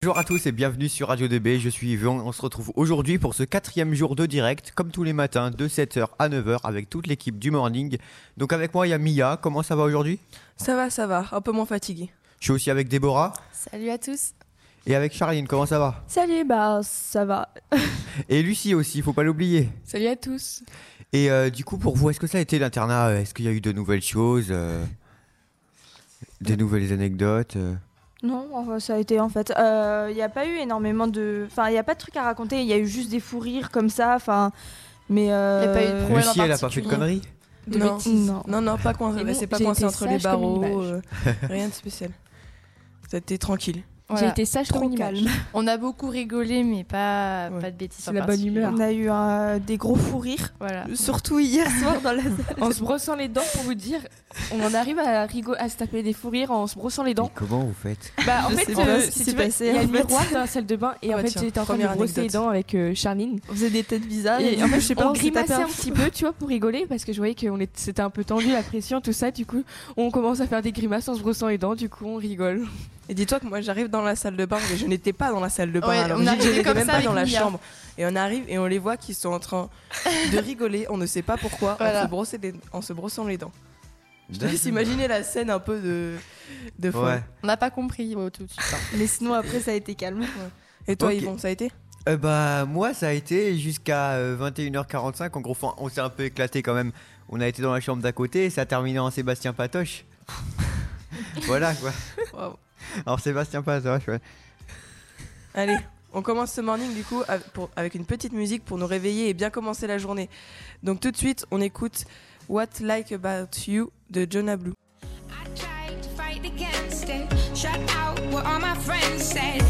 Bonjour à tous et bienvenue sur Radio 2B, je suis Yvon, on se retrouve aujourd'hui pour ce quatrième jour de direct, comme tous les matins, de 7h à 9h avec toute l'équipe du morning. Donc avec moi il y a Mia, comment ça va aujourd'hui? Ça va, ça va, un peu moins fatigué. Je suis aussi avec Déborah Salut à tous. et avec Charline, comment ça va? Salut, bah ça va. Et Lucie aussi, faut pas l'oublier. Salut à tous. Et euh, du coup pour vous, est-ce que ça a été l'internat? Est-ce qu'il y a eu de nouvelles choses euh, Des nouvelles anecdotes euh? Non, ça a été en fait. Il n'y a pas eu énormément de. Enfin, il n'y a pas de trucs à raconter. Il y a eu juste des fous rires comme ça. Enfin, mais. euh, Y a pas eu de problème. Lucie en elle a pas fait de conneries De non. Non. Non, non, pas coincé. C'est pas coincé entre les barreaux. euh, rien de spécial. C'était tranquille. Voilà. J'ai été sage Trop calme. On a beaucoup rigolé, mais pas, Ouais. pas de bêtises. C'est la bonne humeur. On a eu euh, des gros fous rires, Voilà. surtout hier soir dans la salle. en se brossant les dents pour vous dire, on en arrive à rigoler, à se taper des fous rires en se brossant les Mais dont comment vous faites? Bah en Je fait, euh, ce qui si s'est tu veux, passé, il y a le miroir dans la salle de bain et Ah en fait j'étais en train de brosser les dents avec euh, Charline. On faisait des têtes bizarres. Et en fait, je sais pas, on on grimaçait un- petit peu, tu vois, pour rigoler, parce que je voyais que c'était un peu tendu, la pression, tout ça. Du coup, on commence à faire des grimaces en se brossant les dents, du coup, on rigole. Et dis-toi que moi j'arrive dans la salle de bain, mais je n'étais pas dans la salle de bain. Ouais, alors on n'étais comme même ça pas dans la chambre. Et on arrive et on les voit qui sont en train de rigoler. On ne sait pas pourquoi. Voilà. En, se brosser les- en se brossant les dents. Je te laisse imaginer la scène un peu de, de folle. Ouais. On n'a pas compris ouais, tout de suite. hein. Mais sinon, après, ça a été calme. Et toi, Ok. Yvon, ça a été? Euh, bah moi ça a été jusqu'à euh, 21h45 en gros on s'est un peu éclaté quand même on a été dans la chambre d'à côté et ça a terminé en Sébastien Patoche voilà quoi Waouh. Alors Sébastien Patoche ouais Allez, on commence ce morning du coup av- pour- avec une petite musique pour nous réveiller et bien commencer la journée. Donc tout de suite, on écoute What Like About You de Jonah Blue. I tried to fight against it. Shut out what all my friends said.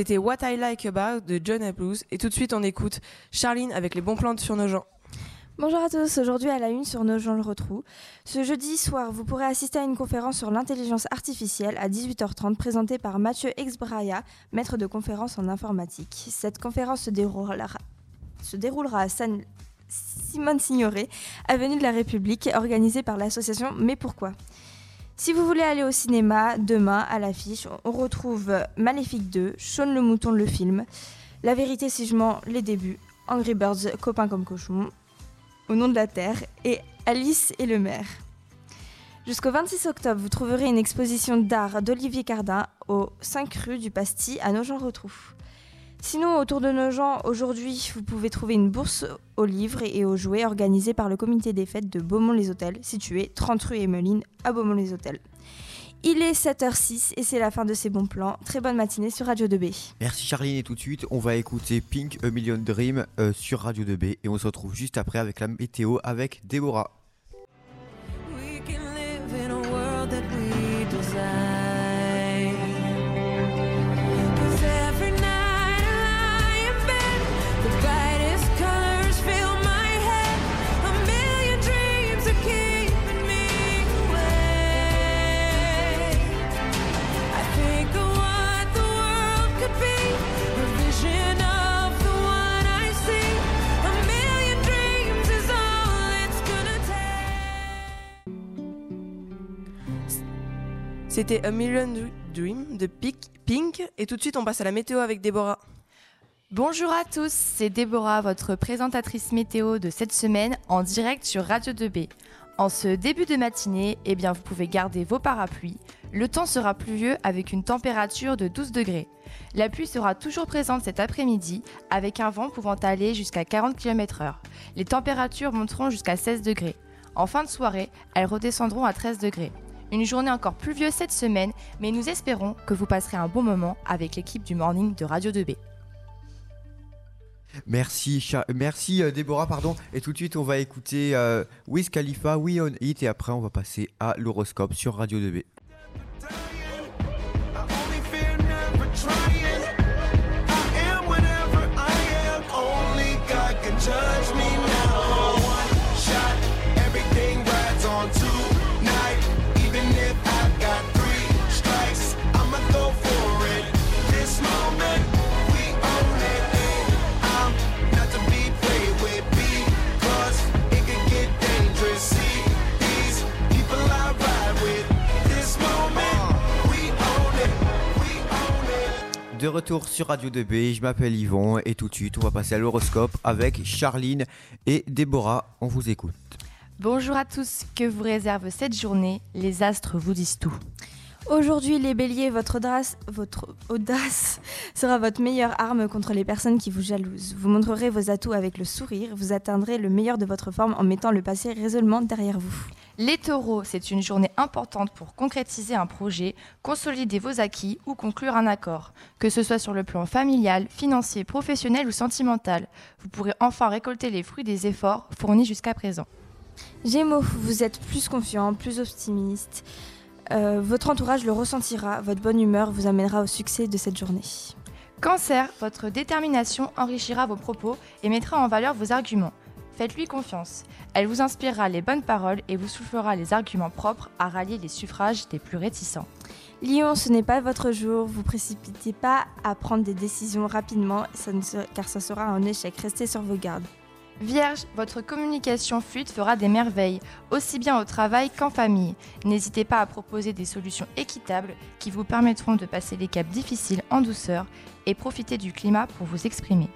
C'était What I Like About de Jonah Blues. Et tout de suite, on écoute Charline avec les bons plans sur nos gens. Bonjour à tous, aujourd'hui à la une sur Nos gens le retrou. Ce jeudi soir, vous pourrez assister à une conférence sur l'intelligence artificielle à 18h30 présentée par Mathieu Exbraya, maître de conférence en informatique. Cette conférence se déroulera, se déroulera à San- Simone Signoret, avenue de la République, organisée par l'association Mais pourquoi? Si vous voulez aller au cinéma, demain, à l'affiche, on retrouve Maléfique 2, Shaun le Mouton le film, La vérité si je mens, les débuts, Angry Birds, Copains comme cochons, Au nom de la Terre et Alice et le maire. Jusqu'au 26 octobre, vous trouverez une exposition d'art d'Olivier Cardin au 5 rue du Pastis à Nogent-Retrou. Sinon, autour de Nogent, aujourd'hui, vous pouvez trouver une bourse aux livres et aux jouets organisée par le comité des fêtes de Beaumont-les-Hôtels, situé 30 rue Emeline à Beaumont-les-Hôtels. Il est 7h06 et c'est la fin de ces bons plans. Très bonne matinée sur Radio 2B. merci Charline et tout de suite on va écouter Pink A Million Dream euh, sur Radio 2B et on se retrouve juste après avec la météo avec Déborah C'était A Million Dream de Pink. Et tout de suite, on passe à la météo avec Déborah. Bonjour à tous, c'est Déborah, votre présentatrice météo de cette semaine en direct sur Radio 2B. En ce début de matinée, eh bien, vous pouvez garder vos parapluies. Le temps sera pluvieux avec une température de 12 degrés. La pluie sera toujours présente cet après-midi avec un vent pouvant aller jusqu'à 40 km/h. Les températures monteront jusqu'à 16 degrés. En fin de soirée, elles redescendront à 13 degrés. Une journée encore pluvieuse cette semaine, mais nous espérons que vous passerez un bon moment avec l'équipe du Morning de Radio 2B. Merci, merci euh, Déborah, pardon. Et tout de suite, on va écouter euh, Wiz Khalifa, We On It, et après, on va passer à l'horoscope sur Radio 2B. De retour sur Radio 2B, je m'appelle Yvon et tout de suite on va passer à l'horoscope avec Charline et Déborah. On vous écoute. Bonjour à tous, que vous réserve cette journée? Les astres vous disent tout. Aujourd'hui, les béliers, votre audace, votre audace sera votre meilleure arme contre les personnes qui vous jalousent. Vous montrerez vos atouts avec le sourire, vous atteindrez le meilleur de votre forme en mettant le passé résolument derrière vous. Les taureaux, c'est une journée importante pour concrétiser un projet, consolider vos acquis ou conclure un accord. Que ce soit sur le plan familial, financier, professionnel ou sentimental, vous pourrez enfin récolter les fruits des efforts fournis jusqu'à présent. Gémeaux, vous êtes plus confiant, plus optimiste. Euh, votre entourage le ressentira, votre bonne humeur vous amènera au succès de cette journée. Cancer, votre détermination enrichira vos propos et mettra en valeur vos arguments. Faites-lui confiance. Elle vous inspirera les bonnes paroles et vous soufflera les arguments propres à rallier les suffrages des plus réticents. Lion, ce n'est pas votre jour, vous précipitez pas à prendre des décisions rapidement ça ne se- car ça sera un échec. Restez sur vos gardes. Vierge, votre communication fluide fera des merveilles, aussi bien au travail qu'en famille. N'hésitez pas à proposer des solutions équitables qui vous permettront de passer les caps difficiles en douceur et profiter du climat pour vous exprimer.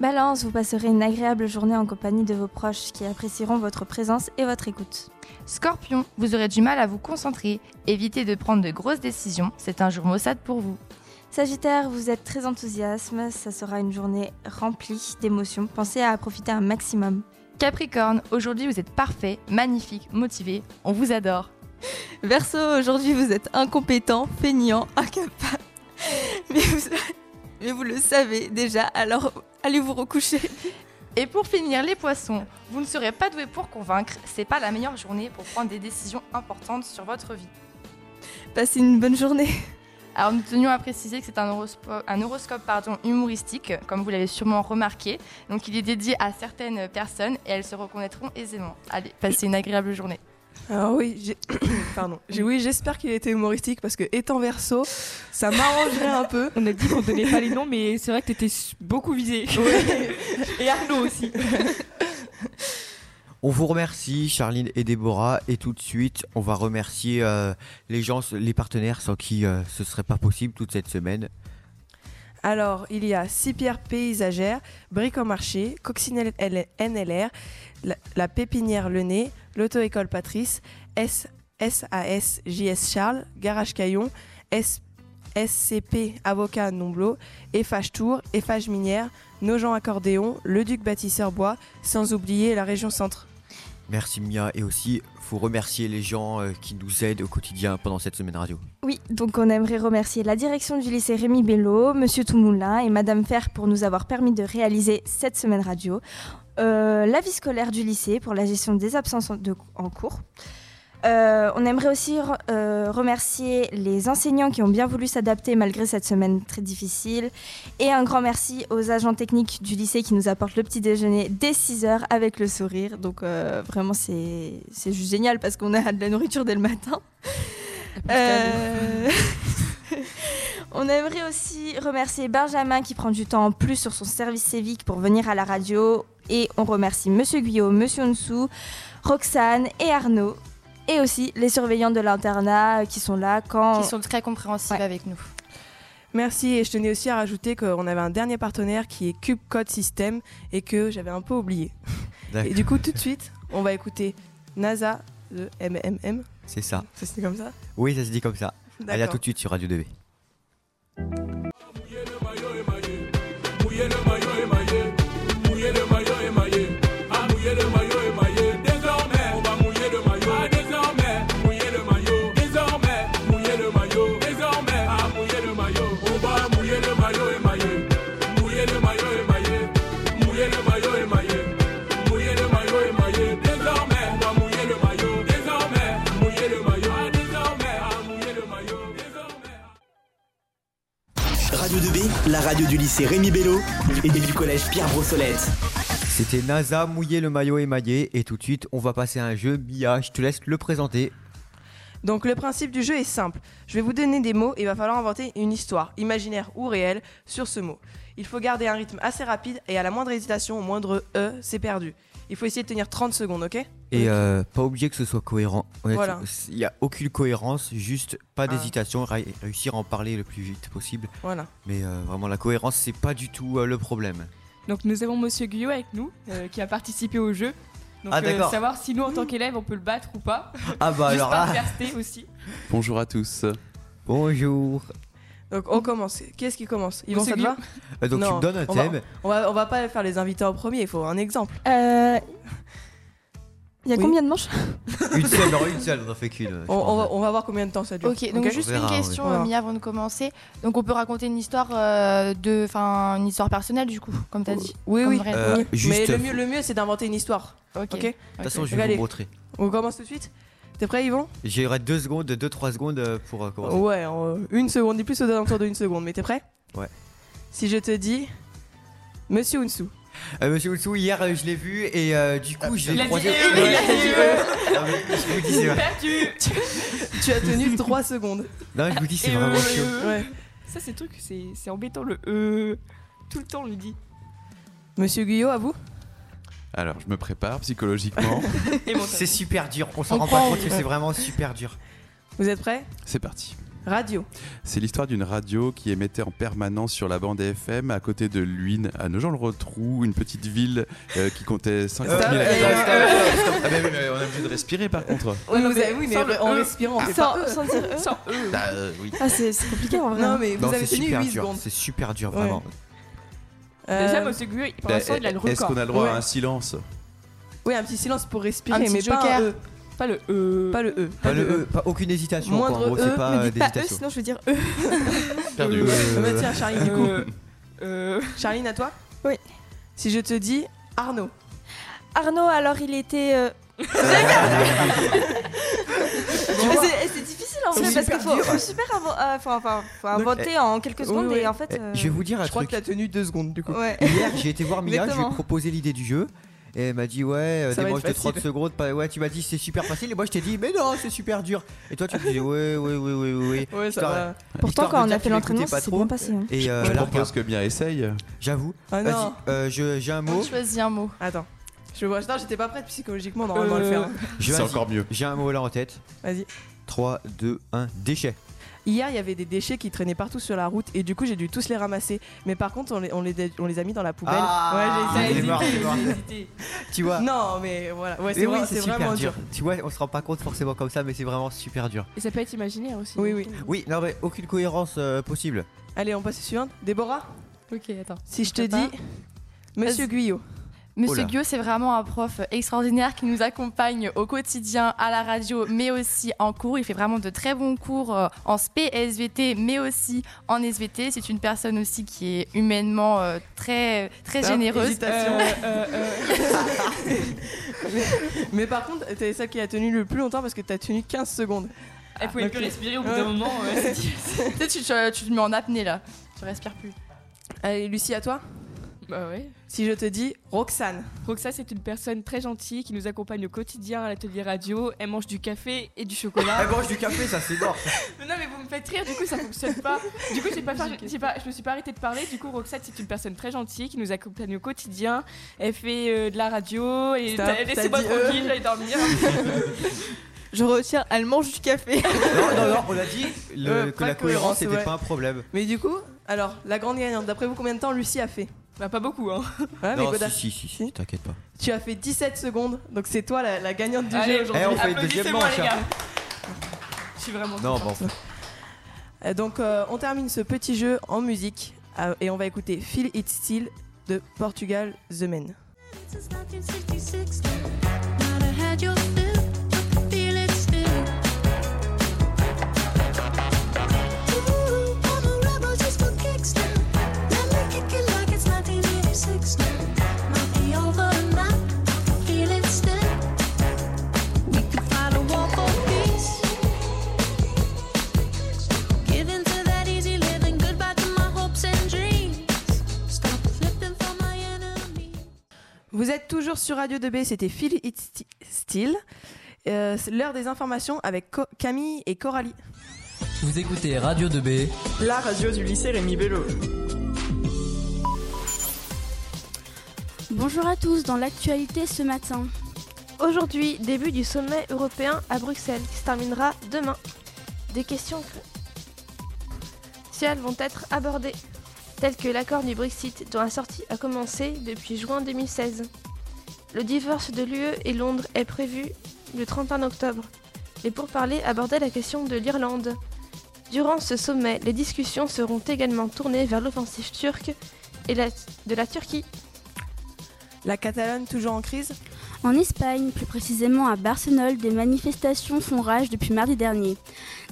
Balance, vous passerez une agréable journée en compagnie de vos proches qui apprécieront votre présence et votre écoute. Scorpion, vous aurez du mal à vous concentrer. Évitez de prendre de grosses décisions, c'est un jour maussade pour vous. Sagittaire, vous êtes très enthousiaste, ça sera une journée remplie d'émotions. Pensez à profiter un maximum. Capricorne, aujourd'hui vous êtes parfait, magnifique, motivé, on vous adore. Verseau, aujourd'hui vous êtes incompétent, feignant, incapable. Mais vous, mais vous le savez déjà, alors allez vous recoucher. Et pour finir, les poissons, vous ne serez pas doué pour convaincre, c'est pas la meilleure journée pour prendre des décisions importantes sur votre vie. Passez une bonne journée. Alors nous tenions à préciser que c'est un horoscope, un horoscope pardon, humoristique, comme vous l'avez sûrement remarqué. Donc il est dédié à certaines personnes et elles se reconnaîtront aisément. Allez, passez une agréable journée. Alors oui, j'ai... pardon. J'ai- oui, j'espère qu'il était humoristique parce que étant verso, ça m'arrangerait un peu. On a dit qu'on donnait pas les noms, mais c'est vrai que t'étais su- beaucoup visé. Et Arnaud aussi. On vous remercie Charline et Déborah et tout de suite on va remercier euh, les gens, les partenaires sans qui euh, ce serait pas possible toute cette semaine. Alors, il y a Six Pierres Paysagères, Bricomarché, Coccinelle L- NLR, la, la Pépinière Le Nez, l'Auto-École Patrice, S, SAS JS Charles, Garage Caillon, S, SCP Avocat Nomblot, Eiffage Tour, Eiffage Minière, Nogent Accordéon, Le Duc Bâtisseur Bois, sans oublier la région Centre. Merci Mia et aussi faut remercier les gens euh, qui nous aident au quotidien pendant cette semaine radio. Oui, donc on aimerait remercier la direction du lycée Rémi Bello, Monsieur Toumoulin et Madame Fer pour nous avoir permis de réaliser cette semaine radio. Euh, la vie scolaire du lycée pour la gestion des absences de- en cours. Euh, on aimerait aussi re- euh, remercier les enseignants qui ont bien voulu s'adapter malgré cette semaine très difficile. Et un grand merci aux agents techniques du lycée qui nous apportent le petit déjeuner dès 6h avec le sourire. Donc euh, vraiment c'est juste génial parce qu'on a de la nourriture dès le matin. On aimerait aussi remercier Benjamin qui prend du temps en plus sur son service civique pour venir à la radio. Et on remercie Monsieur Guyot, Monsieur Onsou, Roxane et Arnaud. Et aussi les surveillants de l'internat euh, qui sont là quand... Qui sont très compréhensifs Ouais. avec nous. Merci et je tenais aussi à rajouter qu'on avait un dernier partenaire qui est Cube Code System et que j'avais un peu oublié. D'accord. Et du coup, tout de suite, on va écouter NASA de MMM. C'est ça. Ça se dit comme ça? Oui, ça se dit comme ça. Allez à tout de suite sur Radio 2B. Radio 2B, la radio du lycée Rémi Bello et du collège Pierre Brossolette. C'était NASA mouiller le maillot émaillé et tout de suite on va passer à un jeu. Mia, je te laisse le présenter. Donc le principe du jeu est simple. Je vais vous donner des mots et il va falloir inventer une histoire, imaginaire ou réelle, sur ce mot. Il faut garder un rythme assez rapide et à la moindre hésitation, au moindre E, c'est perdu. Il faut essayer de tenir 30 secondes, ok Et euh, pas obligé que ce soit cohérent. Voilà. Il n'y a aucune cohérence, juste pas Ah. d'hésitation, ré- réussir à en parler le plus vite possible. Voilà. Mais euh, vraiment, la cohérence, c'est pas du tout euh, le problème. Donc nous avons Monsieur Guyot avec nous, euh, qui a participé au jeu. Donc Ah, euh, savoir si nous en tant qu'élèves on peut le battre ou pas. Ah bah Juste alors là, fierté aussi. Bonjour à tous. bonjour. Donc on commence. Qui est-ce qui commence? Yvon, Monsieur ça te va? Euh, donc tu Non, me donnes un on va- thème. on va, on va pas faire les invités en premier, il faut un exemple. Euh, Il y a Oui. combien de manches? Une seule, non, une seule, on en fait qu'une. je On, on pense. va, on va voir combien de temps ça dure. Ok, donc juste On verra, une question, Voilà. euh, Mia, avant de commencer. Donc on peut raconter une histoire euh, de, enfin, une histoire personnelle du coup, comme t'as dit. Oui, Comme oui. Euh, Oui. juste, Mais le euh, mieux, le mieux c'est d'inventer une histoire. Ok. Ok De toute façon, je vais Allez. vous montrer. On commence tout de suite? T'es prêt, Yvon J'aurai deux secondes, deux, trois secondes euh, pour euh, commencer. Ouais, euh, une seconde, ni plus aux alentours d'une seconde. Mais t'es prêt? Ouais. Si je te dis. Monsieur Unsu. Euh, Monsieur Outsou, hier, euh, je l'ai vu et euh, du coup, je Il l'ai croisé. il a dit. Non, mais je vous dis, c'est vrai. Perdu. Tu as tenu 3 secondes. Non, je vous dis, c'est Et vraiment euh, chiant. euh, Ouais. Ça c'est le truc, c'est c'est embêtant le euh. Tout le temps on lui dit. Monsieur Guyot, à vous Alors, je me prépare psychologiquement. C'est super dur. On s'en rend pas compte que c'est vraiment super dur. Vous êtes prêts? C'est parti. Radio. C'est l'histoire d'une radio qui émettait en permanence sur la bande FM à côté de Luynes, à Nogent-le-Rotrou, une petite ville euh, qui comptait 50 Stop, 000 et, habitants. euh, Ah, mais oui, mais on est obligé de respirer par contre. Oui, non, vous mais avez- oui, mais sans le en E. respirant, on fait sans, pas E. sans dire eux Sans eux. Bah, euh, oui. Ah, c'est compliqué en vrai. Non, mais vous Non, avez c'est tenu super 8 dur. secondes. C'est super dur, vraiment. Déjà Monsieur Guyot, pour l'instant il a le Eh, Est-ce record. qu'on a le droit à un silence Oui, un petit silence pour respirer, Un petit mais pas joker. un E. Pas le euh. Pas le E. Pas le E, pas aucune hésitation. quoi. Moindre En gros, E, pas euh, dites pas d'hésitation. sinon je veux dire eux. Perdu. Euh, Bah, tiens, Charline, du coup. Euh, euh, Charline, à toi Oui. Si je te dis Arnaud. Arnaud, alors il était. euh, C'est c'est en C'est vrai parce super qu'il faut, super invo- euh, faut, enfin, faut Donc, inventer en quelques secondes oui. et en fait. Eh, euh, Je vais vous dire un Je crois truc. que t'as tenu 2 secondes, du coup. Ouais. Hier, j'ai été voir Mia, je lui ai proposé l'idée du jeu. Et elle m'a dit, ouais, euh, être de 30 facile. secondes. pas- Ouais, tu m'as dit c'est super facile. Et moi, je t'ai dit, mais non, c'est super dur. Et toi, tu me disais, ouais, ouais, ouais, ouais, ouais. ouais. Ouais, ça Histoire- va. Pourtant, quand on a fait l'entraînement, trop. bien passé. hein. Et euh, Je là, propose que bien essaye. j'avoue. Ah Vas-y, non. euh, je- j'ai un mot. On choisit un mot. Attends. Je vois, attends, j'étais pas prête psychologiquement normalement à le Euh, faire. Je- C'est encore mieux. J'ai un mot là en tête. Vas-y. 3, 2, 1, déchet. Hier, il y avait des déchets qui traînaient partout sur la route et du coup, j'ai dû tous les ramasser. Mais par contre, on les, on les, on les a mis dans la poubelle. Ah, ouais, j'ai hésité. mort, j'ai hésité. Tu vois Non, mais voilà. Ouais, Mais c'est oui, vrai- c'est c'est super vraiment dur. dur. Tu vois, on se rend pas compte forcément comme ça, mais c'est vraiment super dur. Et ça peut être imaginaire aussi. Oui, oui. Oui, non, mais aucune cohérence euh, possible. Allez, on passe à la suivante. Déborah, Ok, attends. si je te dis Monsieur Vas-y. Guyot. Monsieur là. Guillaume, c'est vraiment un prof extraordinaire qui nous accompagne au quotidien à la radio, mais aussi en cours. Il fait vraiment de très bons cours euh, en SP, SVT, mais aussi en SVT. C'est une personne aussi qui est humainement euh, très, très Ah, généreuse. euh, euh, euh, Mais par contre, c'est ça qui a tenu le plus longtemps parce que t'as tenu 15 secondes. Elle pouvait Ok. plus respirer au bout d'un moment. ouais, c'est difficile. Tu sais, tu, tu, tu te mets en apnée là. Tu respires plus. Allez, Lucie, à toi. bah ouais. Si je te dis Roxane. Roxa, c'est une personne très gentille qui nous accompagne au quotidien à l'atelier radio. Elle mange du café et du chocolat. Elle mange du café, ça c'est mort. Non, mais vous me faites rire, du coup ça fonctionne pas. Du coup, j'ai pas j'ai pas, je me suis pas arrêtée de parler. Du coup, Roxane, c'est une personne très gentille qui nous accompagne au quotidien. Elle fait euh, de la radio et Stop, t'as- laissez-moi euh. tranquille, j'allais dormir. Je retiens, elle mange du café. Non, non, non, on a dit le- Euh, que la cohérence ouais. pas un problème. Mais du coup, alors, la grande gagnante, d'après vous, combien de temps Lucie a fait? Bah, pas beaucoup, hein. Ouais, mais non, Godard, si, si, si, si, t'inquiète pas. tu as fait 17 secondes, donc c'est toi la, la gagnante du Allez, jeu aujourd'hui. Eh, on fait le deuxième Applaudissez-moi, manche, les hein. gars. Je suis vraiment Non, contente. bon. Euh, Donc, euh, on termine ce petit jeu en musique euh, et on va écouter Feel It Still de Portugal The Men. Since 1966, toujours sur Radio 2B, c'était Feel It Sti- Still. Euh, l'heure des informations avec Co- Camille et Coralie. Vous écoutez Radio 2B. La radio du lycée Rémi Bello. Bonjour à tous, dans l'actualité ce matin. Aujourd'hui, début du sommet européen à Bruxelles qui se terminera demain. Des questions cruciales vont être abordées, telles que l'accord du Brexit dont la sortie a commencé depuis juin 2016. Le divorce de l'UE et Londres est prévu le 31 octobre. Et pour parler, aborder la question de l'Irlande. Durant ce sommet, les discussions seront également tournées vers l'offensive turque et la- de la Turquie. La Catalogne toujours en crise? En Espagne, plus précisément à Barcelone, des manifestations font rage depuis mardi dernier.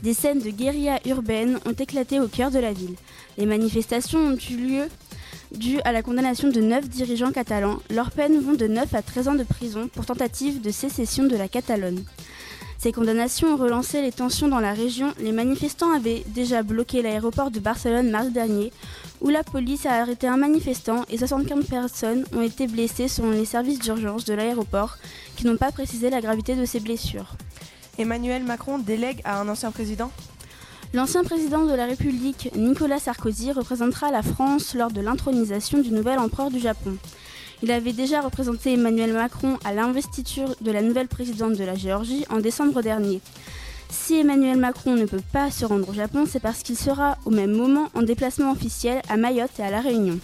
Des scènes de guérilla urbaine ont éclaté au cœur de la ville. Les manifestations ont eu lieu dues à la condamnation de neuf dirigeants catalans. Leurs peines vont de 9 à 13 ans de prison pour tentative de sécession de la Catalogne. Ces condamnations ont relancé les tensions dans la région. Les manifestants avaient déjà bloqué l'aéroport de Barcelone mardi dernier, où la police a arrêté un manifestant et 75 personnes ont été blessées selon les services d'urgence de l'aéroport, qui n'ont pas précisé la gravité de ces blessures. Emmanuel Macron délègue à un ancien président L'ancien président de la République, Nicolas Sarkozy, représentera la France lors de l'intronisation du nouvel empereur du Japon. Il avait déjà représenté Emmanuel Macron à l'investiture de la nouvelle présidente de la Géorgie en décembre dernier. Si Emmanuel Macron ne peut pas se rendre au Japon, c'est parce qu'il sera au même moment en déplacement officiel à Mayotte et à La Réunion.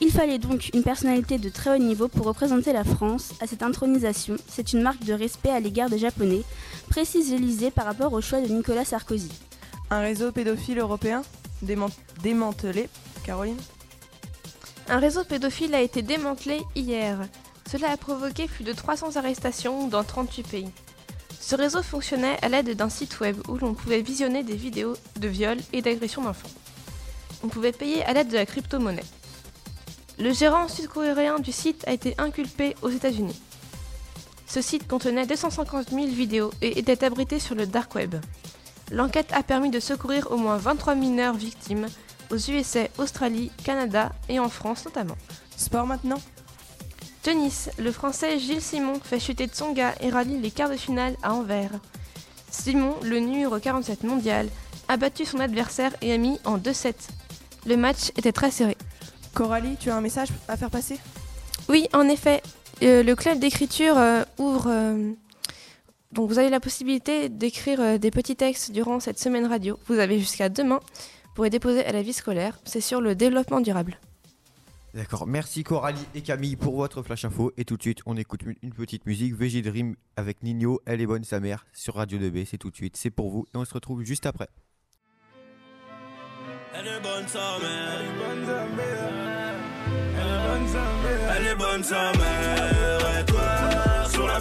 Il fallait donc une personnalité de très haut niveau pour représenter la France à cette intronisation. C'est une marque de respect à l'égard des Japonais, précise l'Élysée par rapport au choix de Nicolas Sarkozy. Un réseau pédophile européen déman- démantelé Caroline? Un réseau pédophile a été démantelé hier. Cela a provoqué plus de 300 arrestations dans 38 pays. Ce réseau fonctionnait à l'aide d'un site web où l'on pouvait visionner des vidéos de viols et d'agressions d'enfants. On pouvait payer à l'aide de la crypto-monnaie. Le gérant sud-coréen du site a été inculpé aux États-Unis. Ce site contenait 250 000 vidéos et était abrité sur le dark web. L'enquête a permis de secourir au moins 23 mineurs victimes aux USA, Australie, Canada et en France notamment. Sport maintenant Tennis, le français Gilles Simon fait chuter Tsonga et rallie les quarts de finale à Anvers. Simon, le numéro 47 mondial, a battu son adversaire et a mis en 2-7. Le match était très serré. Coralie, tu as un message à faire passer? Oui, en effet, euh, le club d'écriture euh, ouvre. euh, donc vous avez la possibilité d'écrire euh, des petits textes durant cette semaine radio. Vous avez jusqu'à demain pour les déposer à la vie scolaire. C'est sur le développement durable. D'accord, merci Coralie et Camille pour votre flash info. Et tout de suite, on écoute une petite musique, VG Dream avec Nino, Elle est bonne sa mère, sur Radio 2B. C'est tout de suite, c'est pour vous. Et on se retrouve juste après. Elle est bonne sa mère. Elle est bonne sa mère. Et toi, sur la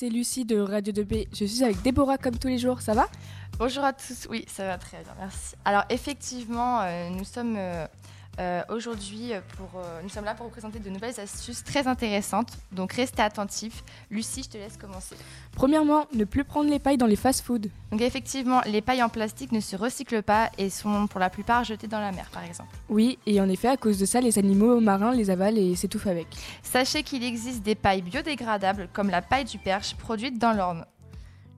c'est Lucie de Radio 2B. Je suis avec Déborah comme tous les jours, ça va? Bonjour à tous, oui, ça va très bien, merci. Alors effectivement, euh, nous sommes euh, euh, aujourd'hui euh, nous sommes là pour vous présenter de nouvelles astuces très intéressantes. Donc restez attentifs. Lucie, je te laisse commencer. Premièrement, ne plus prendre les pailles dans les fast-foods. Donc effectivement, les pailles en plastique ne se recyclent pas et sont pour la plupart jetées dans la mer, par exemple. Oui, et en effet, à cause de ça, les animaux marins les avalent et s'étouffent avec. Sachez qu'il existe des pailles biodégradables comme la paille du perche produite dans l'Orne.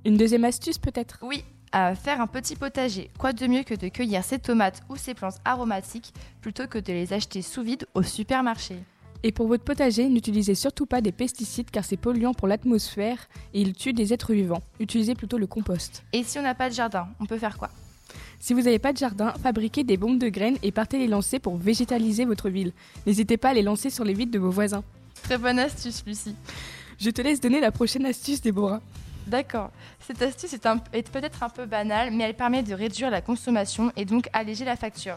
Une deuxième astuce peut-être? Oui, à faire un petit potager. Quoi de mieux que de cueillir ses tomates ou ses plantes aromatiques plutôt que de les acheter sous vide au supermarché? Et pour votre potager, n'utilisez surtout pas des pesticides car c'est polluant pour l'atmosphère et ils tuent des êtres vivants. Utilisez plutôt le compost. Et si on n'a pas de jardin, on peut faire quoi? Si vous n'avez pas de jardin, fabriquez des bombes de graines et partez les lancer pour végétaliser votre ville. N'hésitez pas à les lancer sur les vides de vos voisins. Très bonne astuce, Lucie. Je te laisse donner la prochaine astuce, Déborah. D'accord. Cette astuce est, peut-être un peu banale, mais elle permet de réduire la consommation et donc alléger la facture.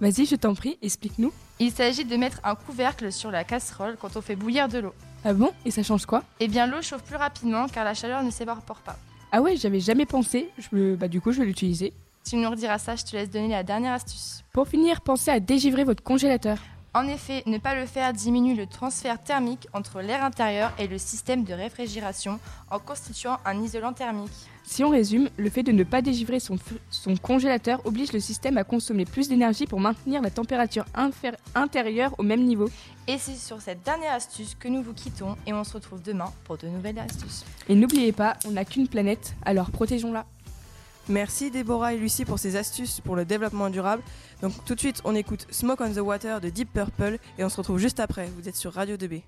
Vas-y, je t'en prie, explique-nous. Il s'agit de mettre un couvercle sur la casserole quand on fait bouillir de l'eau. Ah bon? Et ça change quoi? Eh bien, l'eau chauffe plus rapidement car la chaleur ne s'évapore pas. Ah ouais, j'avais jamais pensé. Je Bah du coup, je vais l'utiliser. Tu nous rediras ça, je te laisse donner la dernière astuce. Pour finir, pensez à dégivrer votre congélateur. En effet, ne pas le faire diminue le transfert thermique entre l'air intérieur et le système de réfrigération en constituant un isolant thermique. Si on résume, le fait de ne pas dégivrer son, congélateur oblige le système à consommer plus d'énergie pour maintenir la température intérieure au même niveau. Et c'est sur cette dernière astuce que nous vous quittons et on se retrouve demain pour de nouvelles astuces. Et n'oubliez pas, on n'a qu'une planète, alors protégeons-la. Merci Déborah et Lucie pour ces astuces pour le développement durable. Donc tout de suite, on écoute Smoke on the Water de Deep Purple et on se retrouve juste après. Vous êtes sur Radio 2B.